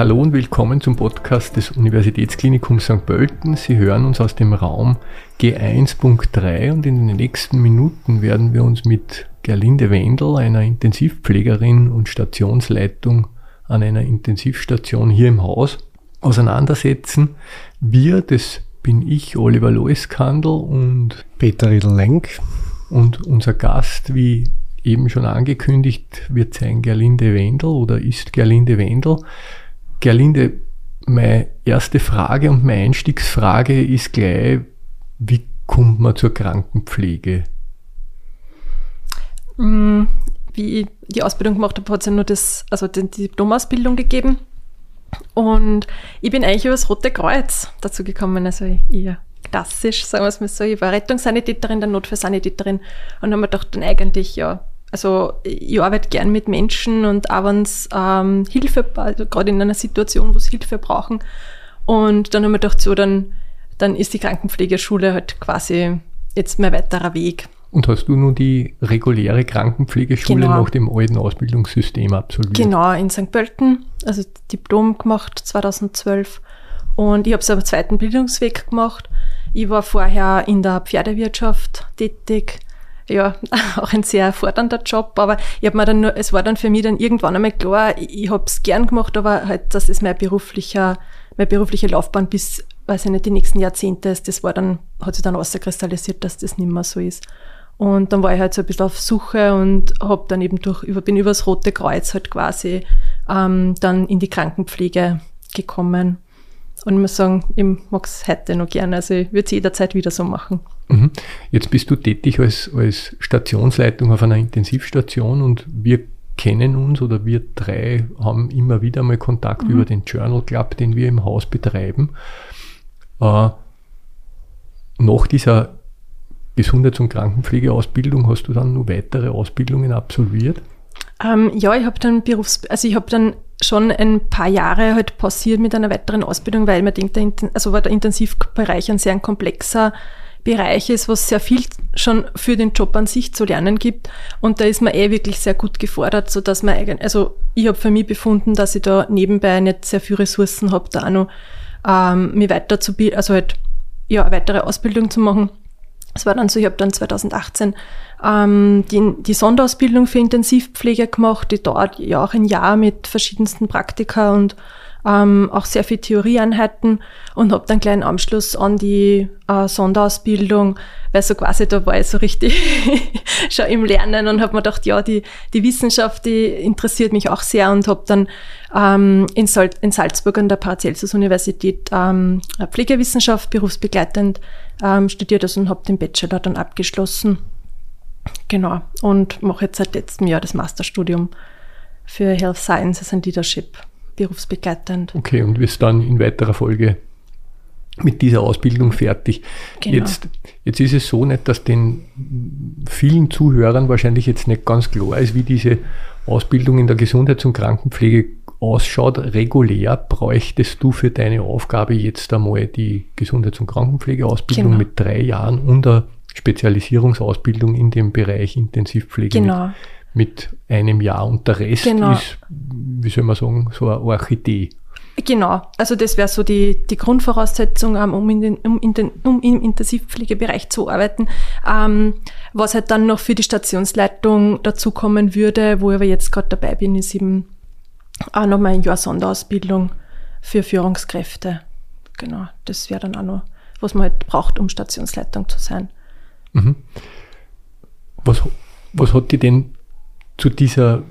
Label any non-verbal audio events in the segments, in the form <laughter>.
Hallo und willkommen zum Podcast des Universitätsklinikums St. Pölten. Sie hören uns aus dem Raum G1.3 und in den nächsten Minuten werden wir uns mit Gerlinde Wendel, einer Intensivpflegerin und Stationsleitung an einer Intensivstation hier im Haus, auseinandersetzen. Wir, das bin ich, Oliver Loiskandel und Peter Riedel-Lenk. Und unser Gast, wie eben schon angekündigt, wird sein Gerlinde Wendel oder ist Gerlinde Wendel. Gerlinde, meine erste Frage und meine Einstiegsfrage ist gleich, wie kommt man zur Krankenpflege? Mm, wie ich die Ausbildung gemacht habe, hat es ja nur das, also die Diplomausbildung gegeben. Und ich bin eigentlich über das Rote Kreuz dazu gekommen, also eher klassisch, sagen wir es mal so. Ich war Rettungssanitäterin, dann Notfallsanitäterin und habe mir gedacht, dann eigentlich, ja, also ich arbeite gern mit Menschen und auch wenn es ähm, Hilfe, also gerade in einer Situation, wo sie Hilfe brauchen. Und dann haben wir gedacht, so, dann, dann ist die Krankenpflegeschule halt quasi jetzt mein weiterer Weg. Und hast du nun die reguläre Krankenpflegeschule genau. nach dem alten Ausbildungssystem absolviert? Genau, in St. Pölten, also Diplom gemacht 2012. Und ich habe es aber zweiten Bildungsweg gemacht. Ich war vorher in der Pferdewirtschaft tätig. Ja, <laughs> auch ein sehr fordernder Job, aber ich habe mir dann nur, es war dann für mich dann irgendwann einmal klar, ich, ich habe es gern gemacht, aber halt, das ist mein beruflicher, meine berufliche Laufbahn bis, weiß ich nicht, die nächsten Jahrzehnte ist. Das war dann, hat sich dann auskristallisiert, dass das nicht mehr so ist. Und dann war ich halt so ein bisschen auf Suche und habe dann eben durch, über, bin übers Rote Kreuz halt quasi ähm, dann in die Krankenpflege gekommen. Und ich muss sagen, ich mag es heute noch gerne. Also ich würde es jederzeit wieder so machen. Mhm. Jetzt bist du tätig als, als Stationsleitung auf einer Intensivstation und wir kennen uns oder wir drei haben immer wieder mal Kontakt mhm. über den Journal Club, den wir im Haus betreiben. Äh, nach dieser Gesundheits- und Krankenpflegeausbildung hast du dann noch weitere Ausbildungen absolviert? Ähm, ja, ich habe dann Berufs-, also ich habe dann schon ein paar Jahre halt passiert mit einer weiteren Ausbildung, weil man denkt, der, also war der Intensivbereich ein sehr komplexer Bereich ist, was sehr viel schon für den Job an sich zu lernen gibt. Und da ist man eh wirklich sehr gut gefordert, so dass man eigentlich, also ich habe für mich befunden, dass ich da nebenbei nicht sehr viele Ressourcen habe, da auch noch ähm, mich weiterzubilden, also halt ja, eine weitere Ausbildung zu machen. Es war dann so, ich habe dann 2018 ähm, die, die Sonderausbildung für Intensivpflege gemacht, die dauert ja auch ein Jahr mit verschiedensten Praktika und ähm, auch sehr viel Theorieeinheiten und habe dann gleich einen Anschluss an die äh, Sonderausbildung, weil so quasi da war ich so richtig <laughs> schon im Lernen und habe mir gedacht, ja, die, die Wissenschaft, die interessiert mich auch sehr und habe dann ähm, in, Sal in Salzburg an der Paracelsus-Universität ähm, Pflegewissenschaft berufsbegleitend ähm, studiert also und habe den Bachelor dann abgeschlossen Genau. Und mache jetzt seit letztem Jahr das Masterstudium für Health Sciences and Leadership, berufsbegleitend. Okay, und wirst dann in weiterer Folge mit dieser Ausbildung fertig. Genau. Jetzt, jetzt ist es so nicht, dass den vielen Zuhörern wahrscheinlich jetzt nicht ganz klar ist, wie diese Ausbildung in der Gesundheits- und Krankenpflege ausschaut. Regulär bräuchtest du für deine Aufgabe jetzt einmal die Gesundheits- und Krankenpflegeausbildung genau. mit drei Jahren und eine Spezialisierungsausbildung in dem Bereich Intensivpflege genau. mit, mit, einem Jahr und der Rest genau. ist, wie soll man sagen, so eine Orchidee. Genau, also das wäre so die, die Grundvoraussetzung, um, in den, um, in den, um im Intensivpflegebereich zu arbeiten. Ähm, was halt dann noch für die Stationsleitung dazukommen würde, wo ich aber jetzt gerade dabei bin, ist eben auch nochmal ein Jahr Sonderausbildung für Führungskräfte. Genau, das wäre dann auch noch, was man halt braucht, um Stationsleitung zu sein. Mhm. Was, was hat dich denn zu dieser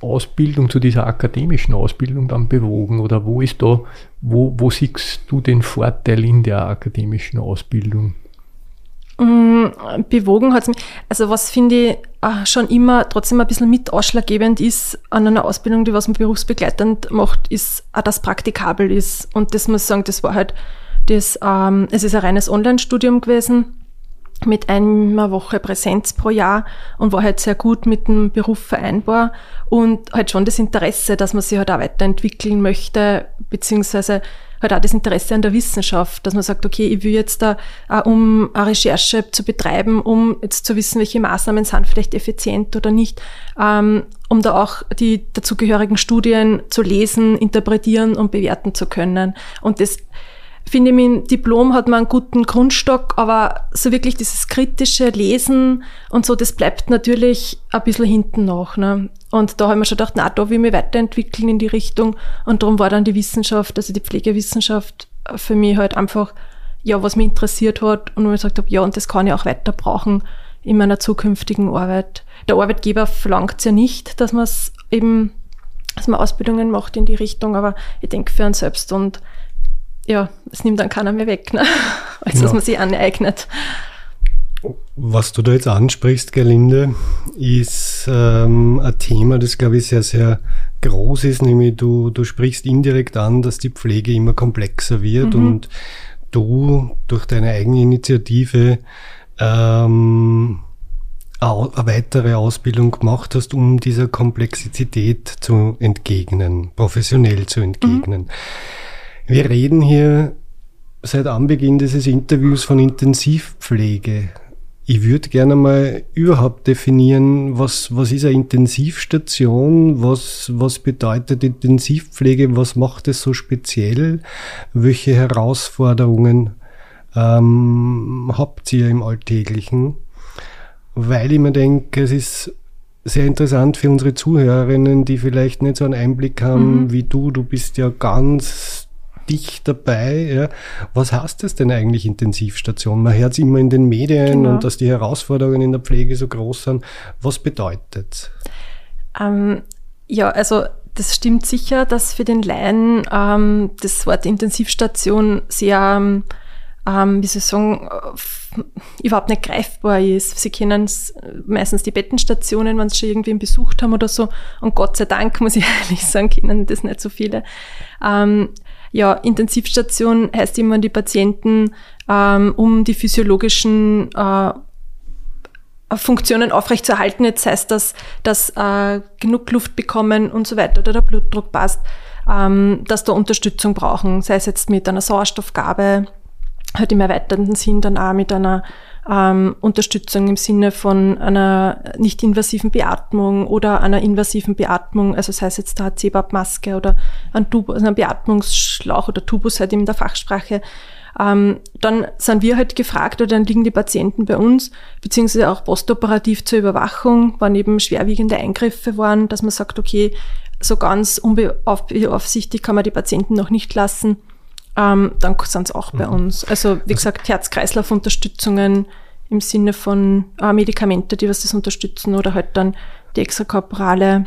Ausbildung, zu dieser akademischen Ausbildung dann bewogen? Oder wo ist da, wo, wo siehst du den Vorteil in der akademischen Ausbildung? Mm, bewogen hat es mich, also was finde ich äh, schon immer trotzdem ein bisschen mit ausschlaggebend ist an einer Ausbildung, die was man berufsbegleitend macht, ist auch, dass praktikabel ist. Und das muss ich sagen, das war halt, das, ähm, es ist ein reines Online-Studium gewesen mit einer Woche Präsenz pro Jahr und war halt sehr gut mit dem Beruf vereinbar und halt schon das Interesse, dass man sich halt auch weiterentwickeln möchte, beziehungsweise halt auch das Interesse an der Wissenschaft, dass man sagt, okay, ich will jetzt da, äh, um eine Recherche zu betreiben, um jetzt zu wissen, welche Maßnahmen sind vielleicht effizient oder nicht, ähm, um da auch die dazugehörigen Studien zu lesen, interpretieren und bewerten zu können. Und das finde ich, mit dem Diplom hat man einen guten Grundstock, aber so wirklich dieses kritische Lesen und so, das bleibt natürlich ein bisschen hinten nach. Ne? Und da haben wir schon gedacht, na, da will ich mich weiterentwickeln in die Richtung. Und darum war dann die Wissenschaft, also die Pflegewissenschaft für mich halt einfach, ja, was mich interessiert hat und wo ich gesagt habe, ja, und das kann ich auch weiter brauchen in meiner zukünftigen Arbeit. Der Arbeitgeber verlangt ja nicht, dass man es eben, dass man Ausbildungen macht in die Richtung, aber ich denke für einen selbst und ja, es nimmt dann keiner mehr weg, ne? <laughs> als genau. dass man sich aneignet. Was du da jetzt ansprichst, Gerlinde, ist ähm, ein Thema, das glaube ich sehr, sehr groß ist, nämlich du, du sprichst indirekt an, dass die Pflege immer komplexer wird mhm. und du durch deine eigene Initiative ähm, eine weitere Ausbildung gemacht hast, um dieser Komplexität zu entgegnen, professionell zu entgegnen. Mhm. Wir reden hier seit Anbeginn dieses Interviews von Intensivpflege. Ich würde gerne mal überhaupt definieren, was, was ist eine Intensivstation, was, was bedeutet Intensivpflege, was macht es so speziell, welche Herausforderungen ähm, habt ihr im Alltäglichen? Weil ich mir denke, es ist sehr interessant für unsere Zuhörerinnen, die vielleicht nicht so einen Einblick haben mhm. wie du. Du bist ja ganz dicht dabei. Ja. Was heißt das denn eigentlich Intensivstation? Man hört es immer in den Medien genau. und dass die Herausforderungen in der Pflege so groß sind. Was bedeutet ähm, Ja, also das stimmt sicher, dass für den Laien ähm, das Wort Intensivstation sehr, ähm, wie soll ich sagen, überhaupt nicht greifbar ist. Sie kennen meistens die Bettenstationen, wenn sie schon irgendwie besucht haben oder so. Und Gott sei Dank, <laughs> muss ich ehrlich sagen, kennen das nicht so viele. Ähm, ja, Intensivstation heißt immer, die Patienten ähm, um die physiologischen äh, Funktionen aufrechtzuerhalten. Jetzt heißt das, dass äh, genug Luft bekommen und so weiter oder der Blutdruck passt, ähm, dass da Unterstützung brauchen, sei es jetzt mit einer Sauerstoffgabe, halt im erweiterten Sinn dann auch mit einer ähm, Unterstützung im Sinne von einer nicht-invasiven Beatmung oder einer invasiven Beatmung, also sei es jetzt der CBAP-Maske oder ein, Tubus, also ein Beatmungsschlauch oder Tubus halt in der Fachsprache. Ähm, dann sind wir halt gefragt oder dann liegen die Patienten bei uns, beziehungsweise auch postoperativ zur Überwachung, wann eben schwerwiegende Eingriffe waren, dass man sagt, okay, so ganz unbeaufsichtigt kann man die Patienten noch nicht lassen ähm, dann sind es auch bei mhm. uns. Also wie gesagt, Herz-Kreislauf-Unterstützungen im Sinne von äh, Medikamente, die was das unterstützen oder halt dann die extrakorporale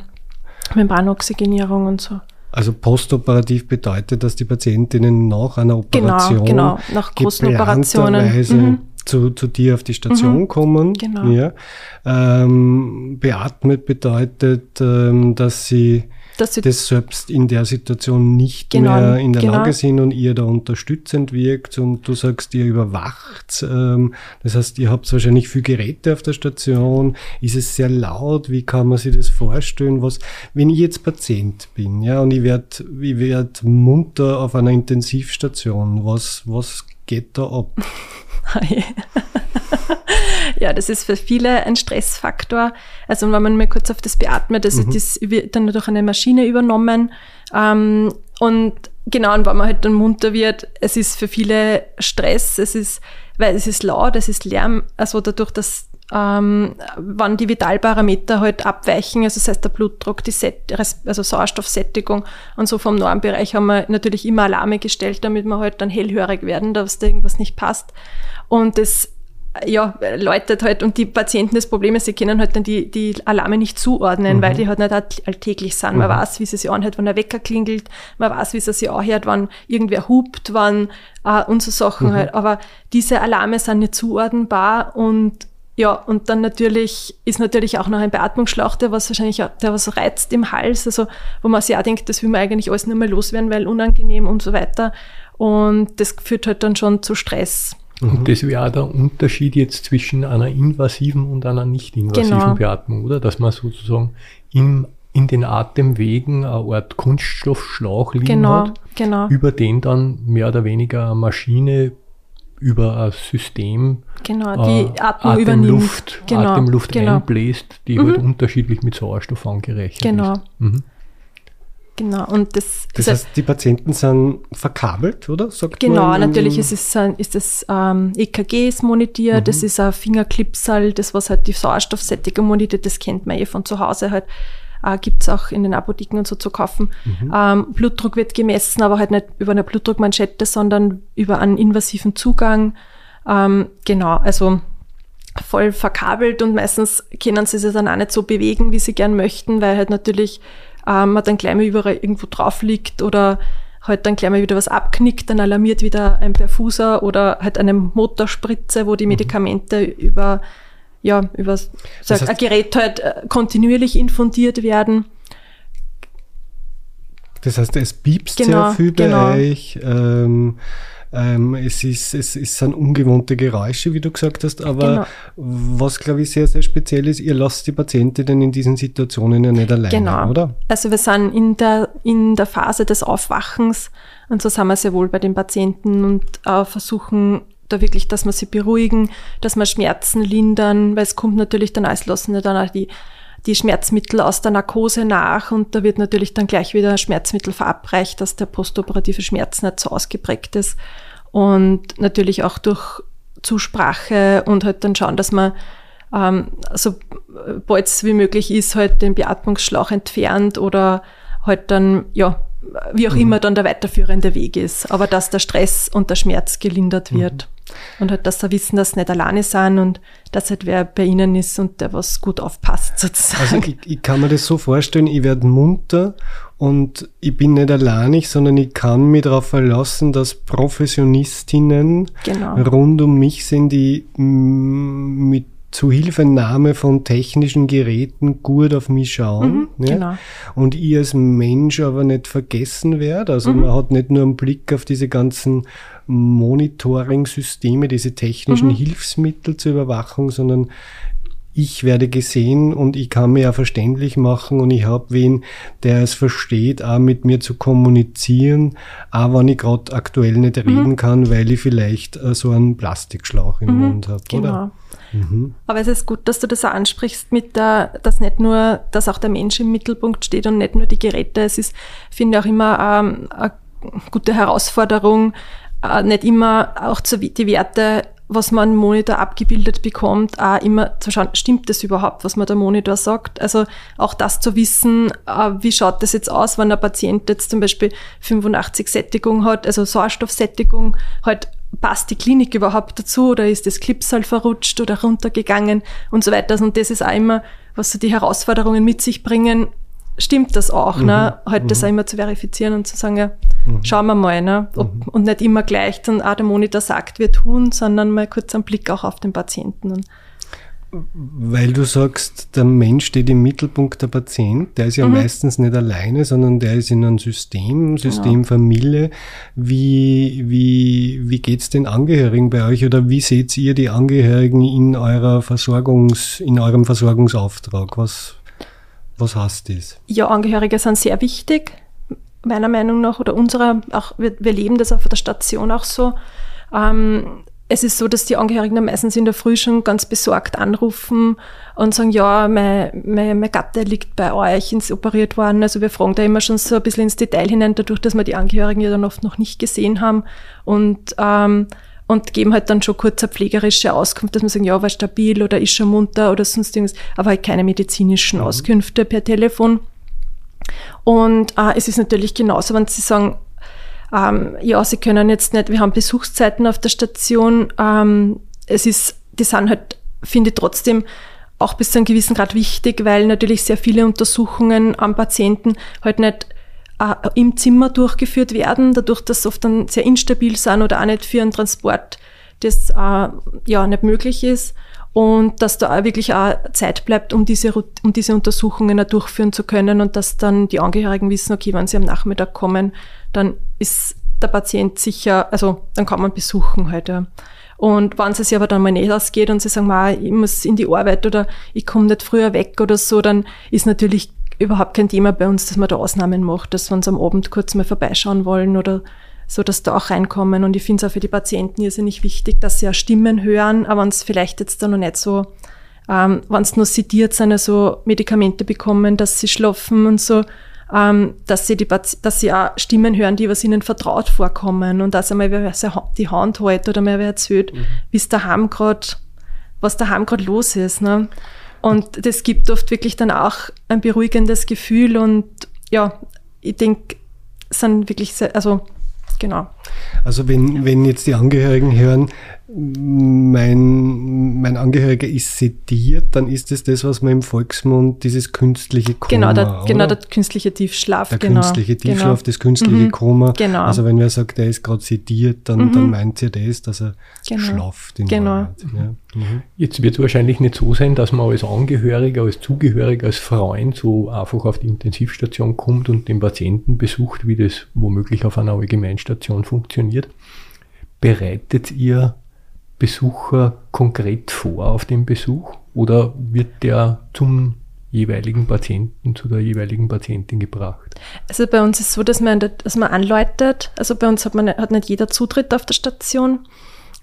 Membranoxygenierung und so. Also postoperativ bedeutet, dass die Patientinnen nach einer Operation genau, genau, nach großen Operationen mhm. zu, zu dir auf die Station mhm, kommen. Genau. Ja. Ähm, beatmet bedeutet, ähm, dass sie dass sie das selbst in der Situation nicht genau, mehr in der genau. Lage sind und ihr da unterstützend wirkt und du sagst, ihr überwacht. Ähm, das heißt, ihr habt wahrscheinlich viel Geräte auf der Station. Ist es sehr laut? Wie kann man sich das vorstellen? Was, wenn ich jetzt Patient bin, ja, und ich werde ich werd munter auf einer Intensivstation, was, was geht da ab? Ja, das ist für viele ein Stressfaktor. Also wenn man mal kurz auf das beatmet, also mhm. das wird dann durch eine Maschine übernommen. Ähm, und genau, und wenn man halt dann munter wird, es ist für viele Stress, es ist, weil es ist laut, es ist Lärm, also dadurch, dass ähm, wann die Vitalparameter halt abweichen, also das heißt der Blutdruck, die Set also Sauerstoffsättigung und so vom Normbereich haben wir natürlich immer Alarme gestellt, damit wir halt dann hellhörig werden, dass da irgendwas nicht passt. Und das ja, läutet halt und die Patienten das Problem ist, sie können halt dann die, die Alarme nicht zuordnen, mhm. weil die halt nicht alltäglich sind. Man mhm. weiß, wie sie sich anhört, wenn der Wecker klingelt, man weiß, wie sie sich anhört, wann irgendwer hupt, wann äh, und so Sachen mhm. halt. Aber diese Alarme sind nicht zuordnenbar und ja, und dann natürlich ist natürlich auch noch ein Beatmungsschlauch, der was wahrscheinlich, auch, der was reizt im Hals, also wo man sich auch denkt, das will man eigentlich alles nicht mehr loswerden, weil unangenehm und so weiter. Und das führt halt dann schon zu Stress. Und das wäre auch der Unterschied jetzt zwischen einer invasiven und einer nicht invasiven genau. Beatmung, oder? Dass man sozusagen im in den Atemwegen eine Art Kunststoffschlauch liegen genau, hat, genau. über den dann mehr oder weniger eine Maschine über ein System genau, die äh, Atmung Atemluft. Genau, Atemluft genau. einbläst, die Mhm. halt unterschiedlich mit Sauerstoff angerechnet Genau. ist. Mhm. Genau, und das, Das heißt, die Patienten sind verkabelt, oder? Sagt Genau, man natürlich ist es ist das ähm, EKG ist monitiert, Mhm. das ist ein Fingerclipsal, das was halt die Sauerstoffsättigung monitiert, das kennt man eh von zu Hause halt. Äh, Gibt es auch in den Apotheken und so zu kaufen. Mhm. Ähm, Blutdruck wird gemessen, aber halt nicht über eine Blutdruckmanschette, sondern über einen invasiven Zugang. Ähm, genau, also voll verkabelt und meistens können sie sich dann auch nicht so bewegen, wie sie gern möchten, weil halt natürlich ähm, man dann gleich mal überall irgendwo drauf liegt oder halt dann gleich mal wieder was abknickt, dann alarmiert wieder ein Perfuser oder halt eine Motorspritze, wo die Medikamente über ja, über so Das ein heißt- Gerät halt äh, kontinuierlich infundiert werden. Das heißt, es piepst Genau, sehr viel bei genau. euch. Ähm, ähm, es, ist, es, es sind ungewohnte Geräusche, wie du gesagt hast, aber Genau. was, glaube ich, sehr, sehr speziell ist, ihr lasst die Patientinnen in diesen Situationen ja nicht alleine, Genau. oder? Also wir sind in der, in der Phase des Aufwachens und so sind wir sehr wohl bei den Patienten und äh, versuchen da wirklich, dass wir sie beruhigen, dass wir Schmerzen lindern, weil es kommt natürlich dann als lassen wir dann auch die, die Schmerzmittel aus der Narkose nach und da wird natürlich dann gleich wieder ein Schmerzmittel verabreicht, dass der postoperative Schmerz nicht so ausgeprägt ist und natürlich auch durch Zusprache und halt dann schauen, dass man ähm, so bald es wie möglich ist, halt den Beatmungsschlauch entfernt oder halt dann, ja, wie auch immer dann der weiterführende Weg ist. Aber dass der Stress und der Schmerz gelindert wird. Und halt, dass sie wissen, dass sie nicht alleine sind und dass halt wer bei ihnen ist und der was gut aufpasst, <laughs> sozusagen. Also ich, ich kann mir das so vorstellen, ich werde munter und ich bin nicht alleinig, sondern ich kann mich darauf verlassen, dass Professionistinnen Genau. rund um mich sind, die mit Zuhilfenahme von technischen Geräten gut auf mich schauen. Mhm, ja? genau. Und ich als Mensch aber nicht vergessen werde. Also Mhm. man hat nicht nur einen Blick auf diese ganzen Monitoring-Systeme, diese technischen Mhm. Hilfsmittel zur Überwachung, sondern ich werde gesehen und ich kann mir ja verständlich machen und ich habe wen, der es versteht, auch mit mir zu kommunizieren, auch wenn ich gerade aktuell nicht Mhm. reden kann, weil ich vielleicht äh, so einen Plastikschlauch im Mund habe, Genau. oder? Mhm. Aber es ist gut, dass du das auch ansprichst mit der, dass nicht nur, dass auch der Mensch im Mittelpunkt steht und nicht nur die Geräte. Es ist, finde ich auch immer ähm, eine gute Herausforderung, äh, nicht immer auch zu, die Werte, was man im Monitor abgebildet bekommt, auch immer zu schauen, stimmt das überhaupt, was man der Monitor sagt? Also auch das zu wissen, äh, wie schaut das jetzt aus, wenn ein Patient jetzt zum Beispiel 85 Sättigung hat, also Sauerstoffsättigung, halt passt die Klinik überhaupt dazu oder ist das Clipsal verrutscht oder runtergegangen und so weiter. Und das ist auch immer, was so die Herausforderungen mit sich bringen. Stimmt das auch, ne? Halt das auch immer zu verifizieren und zu sagen, ja, schauen wir mal, ne? Ob, Und nicht immer gleich dann, ah, der Monitor sagt, wir tun, sondern mal kurz einen Blick auch auf den Patienten. Und Weil du sagst, der Mensch steht im Mittelpunkt der Patient, der ist ja meistens nicht alleine, sondern der ist in einem System, System Familie. Wie, wie, wie geht's den Angehörigen bei euch oder wie seht ihr die Angehörigen in eurer Versorgungs, in eurem Versorgungsauftrag? Was, was heißt das? ja, Angehörige sind sehr wichtig, meiner Meinung nach, oder unserer, auch wir, wir leben das auf der Station auch so. Ähm, es ist so, dass die Angehörigen dann meistens in der Früh schon ganz besorgt anrufen und sagen, ja, mein, mein, mein Gatte liegt bei euch, ist operiert worden. Also wir fragen da immer schon so ein bisschen ins Detail hinein, dadurch, dass wir die Angehörigen ja dann oft noch nicht gesehen haben und, ähm, und geben halt dann schon kurz eine pflegerische Auskunft, dass wir sagen, ja, war stabil oder ist schon munter oder sonst irgendwas, aber halt keine medizinischen Auskünfte per Telefon. Und äh, es ist natürlich genauso, wenn Sie sagen, ähm, ja, Sie können jetzt nicht, wir haben Besuchszeiten auf der Station, ähm, es ist, die sind halt, finde ich trotzdem auch bis zu einem gewissen Grad wichtig, weil natürlich sehr viele Untersuchungen am Patienten halt nicht im Zimmer durchgeführt werden, dadurch, dass sie oft dann sehr instabil sind oder auch nicht für einen Transport das äh, ja nicht möglich ist und dass da auch wirklich auch Zeit bleibt, um diese, um diese Untersuchungen auch durchführen zu können und dass dann die Angehörigen wissen, okay, wenn sie am Nachmittag kommen, dann ist der Patient sicher, also dann kann man besuchen halt. Ja. Und wenn es sich aber dann mal nicht ausgeht und sie sagen, "Ma, ich muss in die Arbeit oder ich komme nicht früher weg oder so, dann ist natürlich überhaupt kein Thema bei uns, dass man da Ausnahmen macht, dass wir uns am Abend kurz mal vorbeischauen wollen oder so, dass da auch reinkommen. Und ich finde es auch für die Patienten irrsinnig wichtig, dass sie auch Stimmen hören, aber wenn es vielleicht jetzt da noch nicht so, ähm, wenn es nur sediert sind, also Medikamente bekommen, dass sie schlafen und so, ähm, dass, sie die, dass sie auch Stimmen hören, die was ihnen vertraut vorkommen und dass einmal wer die Hand hält oder mal wer erzählt, mhm. wie es daheim gerade, was daheim gerade los ist. Ne? Und das gibt oft wirklich dann auch ein beruhigendes Gefühl und ja, ich denke, sind wirklich sehr, also genau. Also wenn, wenn jetzt die Angehörigen hören, mein, mein Angehöriger ist sediert, dann ist es das, was man im Volksmund dieses künstliche Koma, Genau, der, genau der künstliche Tiefschlaf. Der genau, künstliche Tiefschlaf, genau. das künstliche mhm, Koma. Genau. Also wenn wer sagt, er ist gerade sediert, dann, mhm. dann meint sie das, dass er genau. schlaft. In genau. Ja. Jetzt wird es wahrscheinlich nicht so sein, dass man als Angehöriger, als Zugehöriger, als Freund so einfach auf die Intensivstation kommt und den Patienten besucht, wie das womöglich auf einer Allgemeinstation funktioniert. Bereitet ihr Besucher konkret vor auf den Besuch oder wird der zum jeweiligen Patienten, zu der jeweiligen Patientin gebracht? Also bei uns ist es so, dass man, dass man anläutet. Also bei uns hat, man, hat nicht jeder Zutritt auf der Station.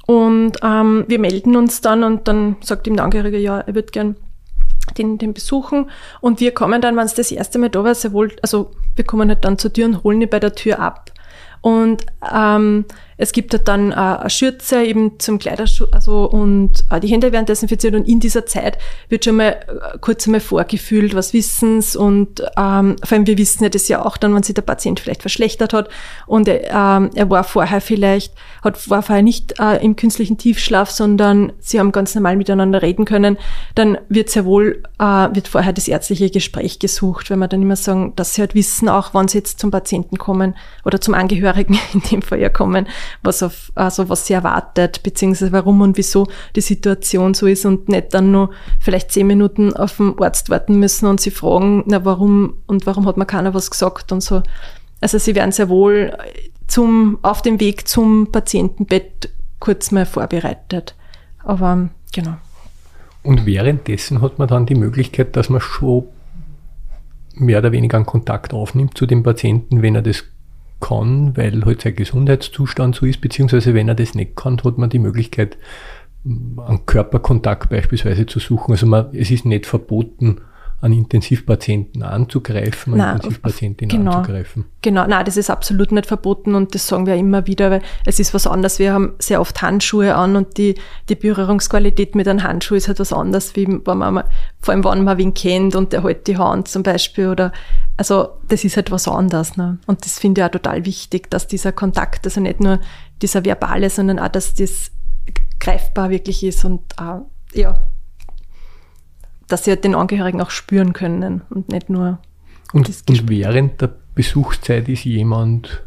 Und ähm, wir melden uns dann und dann sagt ihm der Angehörige, ja, er würde gern den, den besuchen. Und wir kommen dann, wenn es das erste Mal da war, sehr wohl, also wir kommen halt dann zur Tür und holen ihn bei der Tür ab. Und ähm, es gibt halt dann äh, eine Schürze eben zum Kleiderschutz, also und äh, die Hände werden desinfiziert und in dieser Zeit wird schon mal äh, kurz einmal vorgefühlt, was wissen's und ähm, vor allem wir wissen ja das ja auch dann, wenn sich der Patient vielleicht verschlechtert hat und er, ähm, er war vorher vielleicht, hat, war vorher nicht äh, im künstlichen Tiefschlaf, sondern sie haben ganz normal miteinander reden können, dann wird sehr wohl, äh, wird vorher das ärztliche Gespräch gesucht, wenn wir dann immer sagen, dass sie halt wissen, auch wann sie jetzt zum Patienten kommen oder zum Angehörigen <laughs> in dem Fall ja kommen, was auf, also was sie erwartet, beziehungsweise warum und wieso die Situation so ist und nicht dann nur vielleicht zehn Minuten auf den Arzt warten müssen und sie fragen, na warum und warum hat mir keiner was gesagt und so. Also sie werden sehr wohl zum, auf dem Weg zum Patientenbett kurz mal vorbereitet. Aber genau. Und währenddessen hat man dann die Möglichkeit, dass man schon mehr oder weniger einen Kontakt aufnimmt zu dem Patienten, wenn er das kann, weil halt sein Gesundheitszustand so ist, beziehungsweise wenn er das nicht kann, hat man die Möglichkeit, einen Körperkontakt beispielsweise zu suchen. Also man, es ist nicht verboten, an Intensivpatienten anzugreifen, an Intensivpatientinnen genau, anzugreifen. Genau, nein, das ist absolut nicht verboten und das sagen wir immer wieder, weil es ist was anderes. Wir haben sehr oft Handschuhe an und die, die Berührungsqualität mit einem Handschuh ist halt was anderes, wie wenn man, vor allem wenn man wen kennt und der hält die Hand zum Beispiel oder, also das ist halt was anderes. Ne? Und das finde ich auch total wichtig, dass dieser Kontakt, also nicht nur dieser verbale, sondern auch, dass das greifbar wirklich ist und äh, ja, dass sie halt den Angehörigen auch spüren können und nicht nur. Und, und während der Besuchszeit ist jemand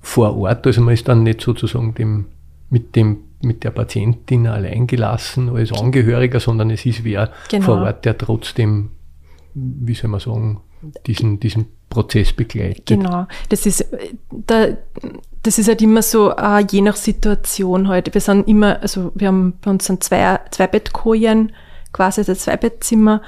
vor Ort, also man ist dann nicht sozusagen dem, mit, dem, mit der Patientin allein gelassen als Angehöriger, sondern es ist wer genau. vor Ort, der trotzdem, wie soll man sagen, diesen, diesen Prozess begleitet. Genau, das ist, da, das ist halt immer so, uh, je nach Situation halt. Wir sind immer, also wir haben bei uns sind zwei, zwei Bettkojen, quasi das Zweibettzimmer.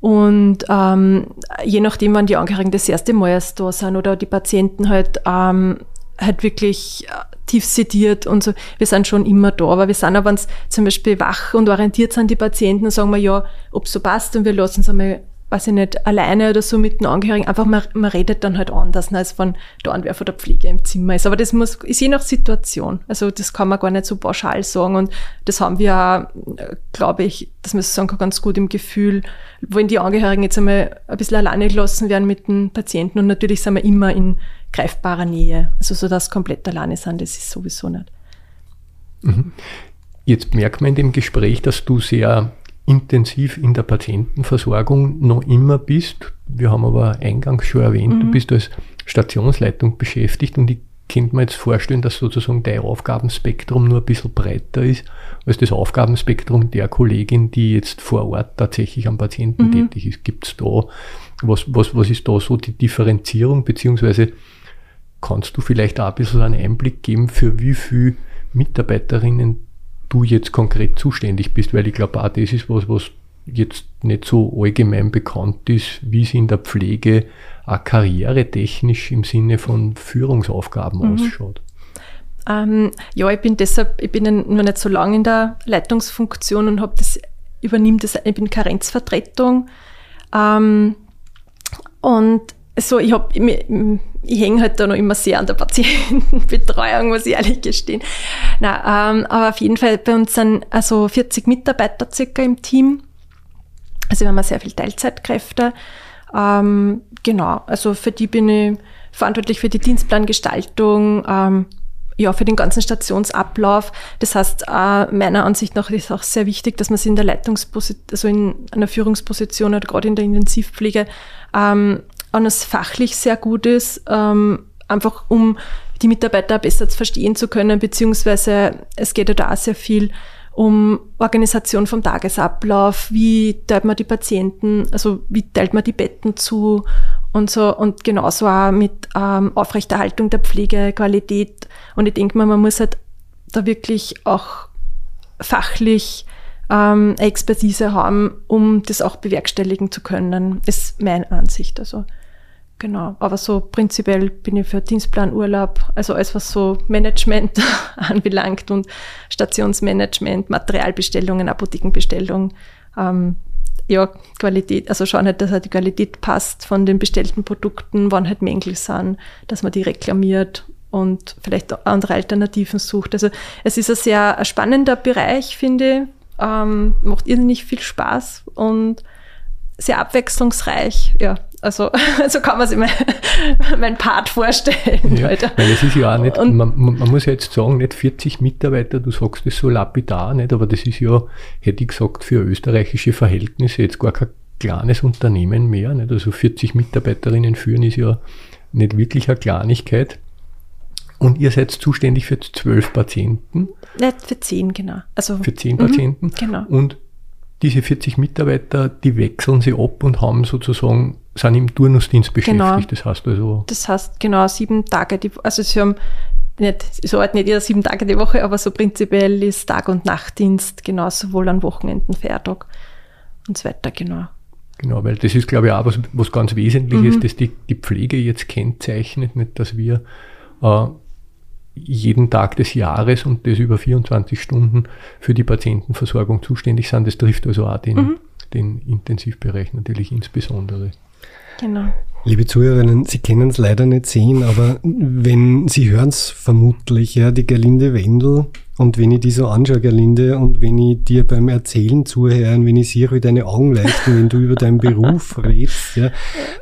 Und ähm, je nachdem, wann die Angehörigen das erste Mal erst da sind oder die Patienten halt, ähm, halt wirklich äh, tief sediert und so, wir sind schon immer da, aber wir sind auch, wenn es zum Beispiel wach und orientiert sind, die Patienten, sagen wir ja, ob so passt und wir lassen es einmal weiß ich nicht, alleine oder so mit den Angehörigen, einfach man, man redet dann halt anders, ne, als wenn der Anwerfer der Pflege im Zimmer ist. Aber das muss, ist je nach Situation. Also das kann man gar nicht so pauschal sagen und das haben wir auch, glaube ich, das muss ich sagen, ganz gut im Gefühl, wenn die Angehörigen jetzt einmal ein bisschen alleine gelassen werden mit den Patienten und natürlich sind wir immer in greifbarer Nähe. Also so, dass komplett alleine sind, das ist sowieso nicht. Mhm. Jetzt merkt man in dem Gespräch, dass du sehr intensiv in der Patientenversorgung noch immer bist. Wir haben aber eingangs schon erwähnt, mhm. du bist als Stationsleitung beschäftigt und ich könnte mir jetzt vorstellen, dass sozusagen dein Aufgabenspektrum nur ein bisschen breiter ist als das Aufgabenspektrum der Kollegin, die jetzt vor Ort tatsächlich am Patienten mhm. tätig ist. Gibt es da, was, was, was ist da so die Differenzierung, beziehungsweise kannst du vielleicht auch ein bisschen einen Einblick geben, für wie viele Mitarbeiterinnen du jetzt konkret zuständig bist, weil ich glaube, auch das ist was, was jetzt nicht so allgemein bekannt ist, wie es in der Pflege auch karrieretechnisch im Sinne von Führungsaufgaben mhm. ausschaut. Ähm, ja, ich bin deshalb, ich bin nur nicht so lange in der Leitungsfunktion und habe das, übernehme das, ich bin Karenzvertretung. Ähm, und so, ich habe, ich, hänge halt da noch immer sehr an der Patientenbetreuung, muss ich ehrlich gestehen. Na, ähm, aber auf jeden Fall, bei uns sind also 40 Mitarbeiter circa im Team. Also wir haben sehr viele Teilzeitkräfte. Ähm, genau, also für die bin ich verantwortlich für die Dienstplangestaltung, ähm, ja, für den ganzen Stationsablauf. Das heißt, äh, meiner Ansicht nach ist auch sehr wichtig, dass man sich in der Leitungsposition, also in einer Führungsposition oder gerade in der Intensivpflege, ähm, an es fachlich sehr gut ist, ähm, einfach um die Mitarbeiter besser zu verstehen zu können, beziehungsweise es geht ja da sehr viel um Organisation vom Tagesablauf, wie teilt man die Patienten, also wie teilt man die Betten zu und so und genauso auch mit ähm, Aufrechterhaltung der Pflegequalität. Und ich denke mal, man muss halt da wirklich auch fachlich ähm, Expertise haben, um das auch bewerkstelligen zu können, ist meine Ansicht. Also genau, aber so prinzipiell bin ich für Dienstplanurlaub, also alles was so Management <laughs> anbelangt und Stationsmanagement, Materialbestellungen, Apothekenbestellung, ähm, ja, Qualität, also schauen halt, dass halt die Qualität passt von den bestellten Produkten, wann halt Mängel sind, dass man die reklamiert und vielleicht andere Alternativen sucht. Also es ist ein sehr spannender Bereich, finde ich. Ähm, macht irrsinnig viel Spaß und sehr abwechslungsreich. Ja, also <laughs> so kann man sich mein, <laughs> mein Part vorstellen. Ja, weil es ist ja auch nicht, man, man, muss ja jetzt sagen, nicht 40 Mitarbeiter, du sagst das so lapidar nicht, aber das ist ja, hätte ich gesagt, für österreichische Verhältnisse jetzt gar kein kleines Unternehmen mehr. Nicht? Also 40 Mitarbeiterinnen führen ist ja nicht wirklich eine Kleinigkeit. Und ihr seid zuständig für zwölf Patienten? Nicht für zehn, genau. Also, für zehn Patienten? Mhm, genau. Und diese 40 Mitarbeiter, die wechseln sie ab und haben sozusagen, sind im Turnusdienst beschäftigt. Genau. Das heißt also. Das heißt genau sieben Tage die also sie haben nicht, so halt nicht jeder sieben Tage die Woche, aber so prinzipiell ist Tag- und Nachtdienst, genau, sowohl an Wochenenden, Feiertag und so weiter, genau. Genau, weil das ist, glaube ich, auch was, was ganz wesentlich mhm. ist, dass die, die Pflege jetzt kennzeichnet, nicht, dass wir äh, jeden Tag des Jahres und das über 24 Stunden für die Patientenversorgung zuständig sind. Das trifft also auch den, mhm. den Intensivbereich natürlich insbesondere. Genau. Liebe Zuhörerinnen, Sie können es leider nicht sehen, aber wenn Sie hören es vermutlich, ja, die Gerlinde Wendel und wenn ich die so anschaue, Gerlinde, und wenn ich dir beim Erzählen zuhöre, und wenn ich sehe, wie deine Augen leuchten, wenn du über deinen Beruf <laughs> redest, ja,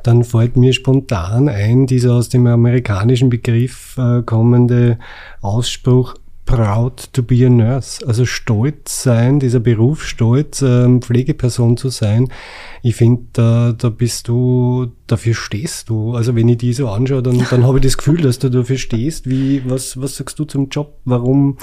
dann fällt mir spontan ein, dieser aus dem amerikanischen Begriff äh, kommende Ausspruch, proud to be a nurse, also stolz sein, dieser Beruf stolz, ähm, Pflegeperson zu sein. Ich finde, da, da bist du, dafür stehst du. Also wenn ich die so anschaue, dann, dann habe ich das Gefühl, dass du dafür stehst. Wie, was, was sagst du zum Job? Warum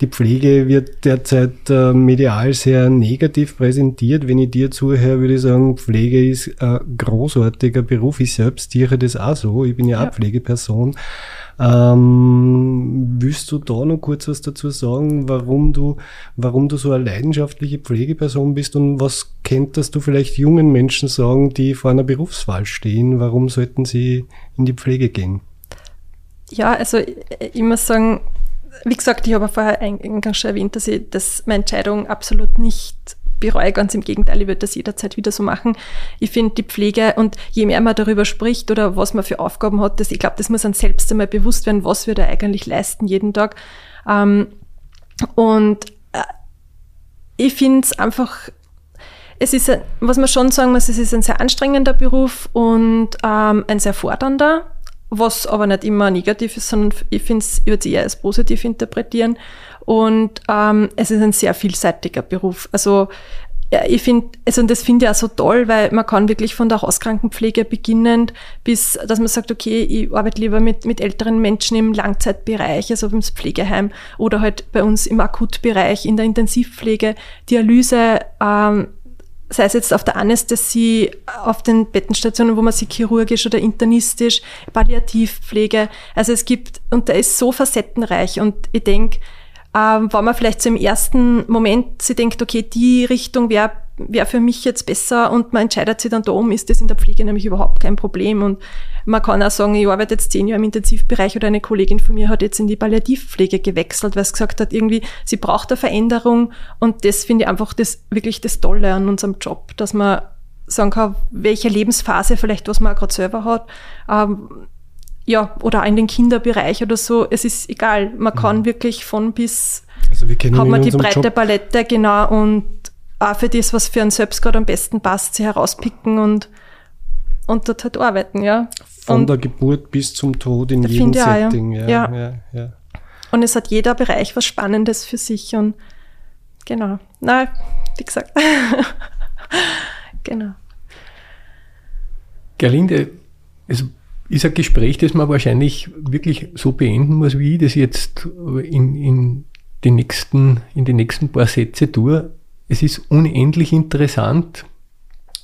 die Pflege wird derzeit äh, medial sehr negativ präsentiert? Wenn ich dir zuhöre, würde ich sagen, Pflege ist ein großartiger Beruf. Ich selbst tiere das auch so. Ich bin ja, ja. auch Pflegeperson. Ähm, willst du da noch kurz was dazu sagen, warum du, warum du so eine leidenschaftliche Pflegeperson bist und was könntest du vielleicht jungen Menschen sagen, die vor einer Berufswahl stehen? Warum sollten sie in die Pflege gehen? Ja, also ich muss sagen, wie gesagt, ich habe vorher eingangs schon erwähnt, dass ich dass meine Entscheidung absolut nicht bereue, ganz im Gegenteil, ich würde das jederzeit wieder so machen. Ich finde die Pflege und je mehr man darüber spricht oder was man für Aufgaben hat, das, ich glaube, das muss einem selbst einmal bewusst werden, was wir da eigentlich leisten jeden Tag. Ähm, und äh, ich finde es einfach, es ist, was man schon sagen muss, es ist ein sehr anstrengender Beruf und ähm, ein sehr fordernder, was aber nicht immer negativ ist, sondern ich finde es, ich würde es eher als positiv interpretieren. Und ähm, es ist ein sehr vielseitiger Beruf. Also ja, ich finde, also das finde ich auch so toll, weil man kann wirklich von der Hauskrankenpflege beginnend bis, dass man sagt, okay, ich arbeite lieber mit, mit älteren Menschen im Langzeitbereich, also im Pflegeheim oder halt bei uns im Akutbereich, in der Intensivpflege, Dialyse, ähm, sei es jetzt auf der Anästhesie, auf den Bettenstationen, wo man sich chirurgisch oder internistisch, Palliativpflege. Also es gibt, und der ist so facettenreich und ich denke, ähm, wenn man vielleicht so im ersten Moment sie denkt, okay, die Richtung wäre wäre für mich jetzt besser und man entscheidet sich dann da um, ist das in der Pflege nämlich überhaupt kein Problem. Und man kann auch sagen, ich arbeite jetzt zehn Jahre im Intensivbereich oder eine Kollegin von mir hat jetzt in die Palliativpflege gewechselt, weil sie gesagt hat, irgendwie, sie braucht eine Veränderung und das finde ich einfach das, wirklich das Tolle an unserem Job, dass man sagen kann, welche Lebensphase vielleicht, was man gerade selber hat, ähm, ja, oder in den Kinderbereich oder so, es ist egal, man kann mhm. wirklich von bis, also wir hat man die breite Job. Palette, genau, und auch für das, was für einen selbst gerade am besten passt, sie herauspicken und, und dort halt arbeiten, ja. Von und der Geburt bis zum Tod in jedem Setting, auch, ja. Ja. Ja, ja. Und es hat jeder Bereich was Spannendes für sich und genau. Na, wie gesagt. <laughs> genau. Gerlinde, es ist ein Gespräch, das man wahrscheinlich wirklich so beenden muss, wie ich das jetzt in, in, die, nächsten, in die nächsten paar Sätze tue es ist unendlich interessant,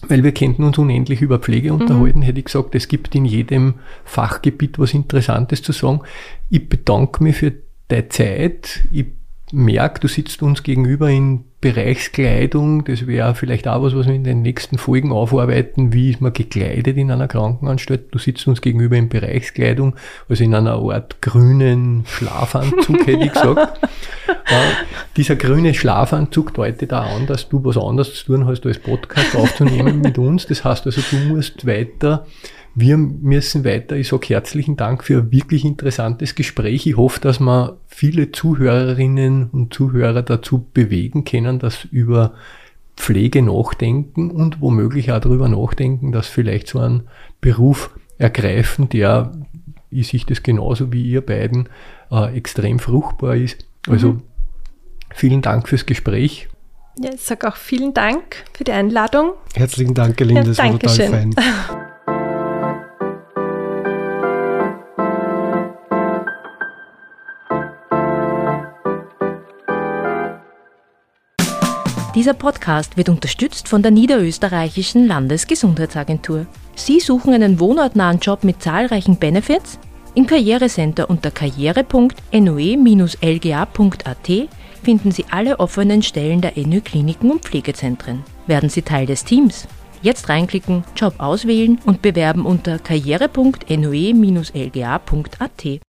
weil wir könnten uns unendlich über Pflege mhm. unterhalten, hätte ich gesagt, es gibt in jedem Fachgebiet was Interessantes zu sagen. Ich bedanke mich für deine Zeit. Ich merke, du sitzt uns gegenüber in Bereichskleidung. Das wäre vielleicht auch was, was wir in den nächsten Folgen aufarbeiten. Wie ist man gekleidet in einer Krankenanstalt? Du sitzt uns gegenüber in Bereichskleidung, also in einer Art grünen Schlafanzug, hätte ich <laughs> gesagt. äh, dieser grüne Schlafanzug deutet da an, dass du was anderes zu tun hast, als Podcast aufzunehmen <laughs> mit uns. Das heißt also, du musst weiter wir müssen weiter. Ich sage herzlichen Dank für ein wirklich interessantes Gespräch. Ich hoffe, dass wir viele Zuhörerinnen und Zuhörer dazu bewegen können, dass über Pflege nachdenken und womöglich auch darüber nachdenken, dass vielleicht so ein Beruf ergreifen, der, ich sehe das genauso wie ihr beiden, äh, extrem fruchtbar ist. Also mhm. vielen Dank fürs Gespräch. Ja, ich sage auch vielen Dank für die Einladung. Herzlichen Dank, Gelinde, ja, das <laughs> Dieser Podcast wird unterstützt von der Niederösterreichischen Landesgesundheitsagentur. Sie suchen einen wohnortnahen Job mit zahlreichen Benefits? Im Karrierecenter unter karriere.noe-lga.at finden Sie alle offenen Stellen der NÖ Kliniken und Pflegezentren. Werden Sie Teil des Teams? Jetzt reinklicken, Job auswählen und bewerben unter karriere.noe-lga.at.